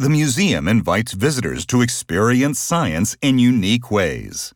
The museum invites visitors to experience science in unique ways.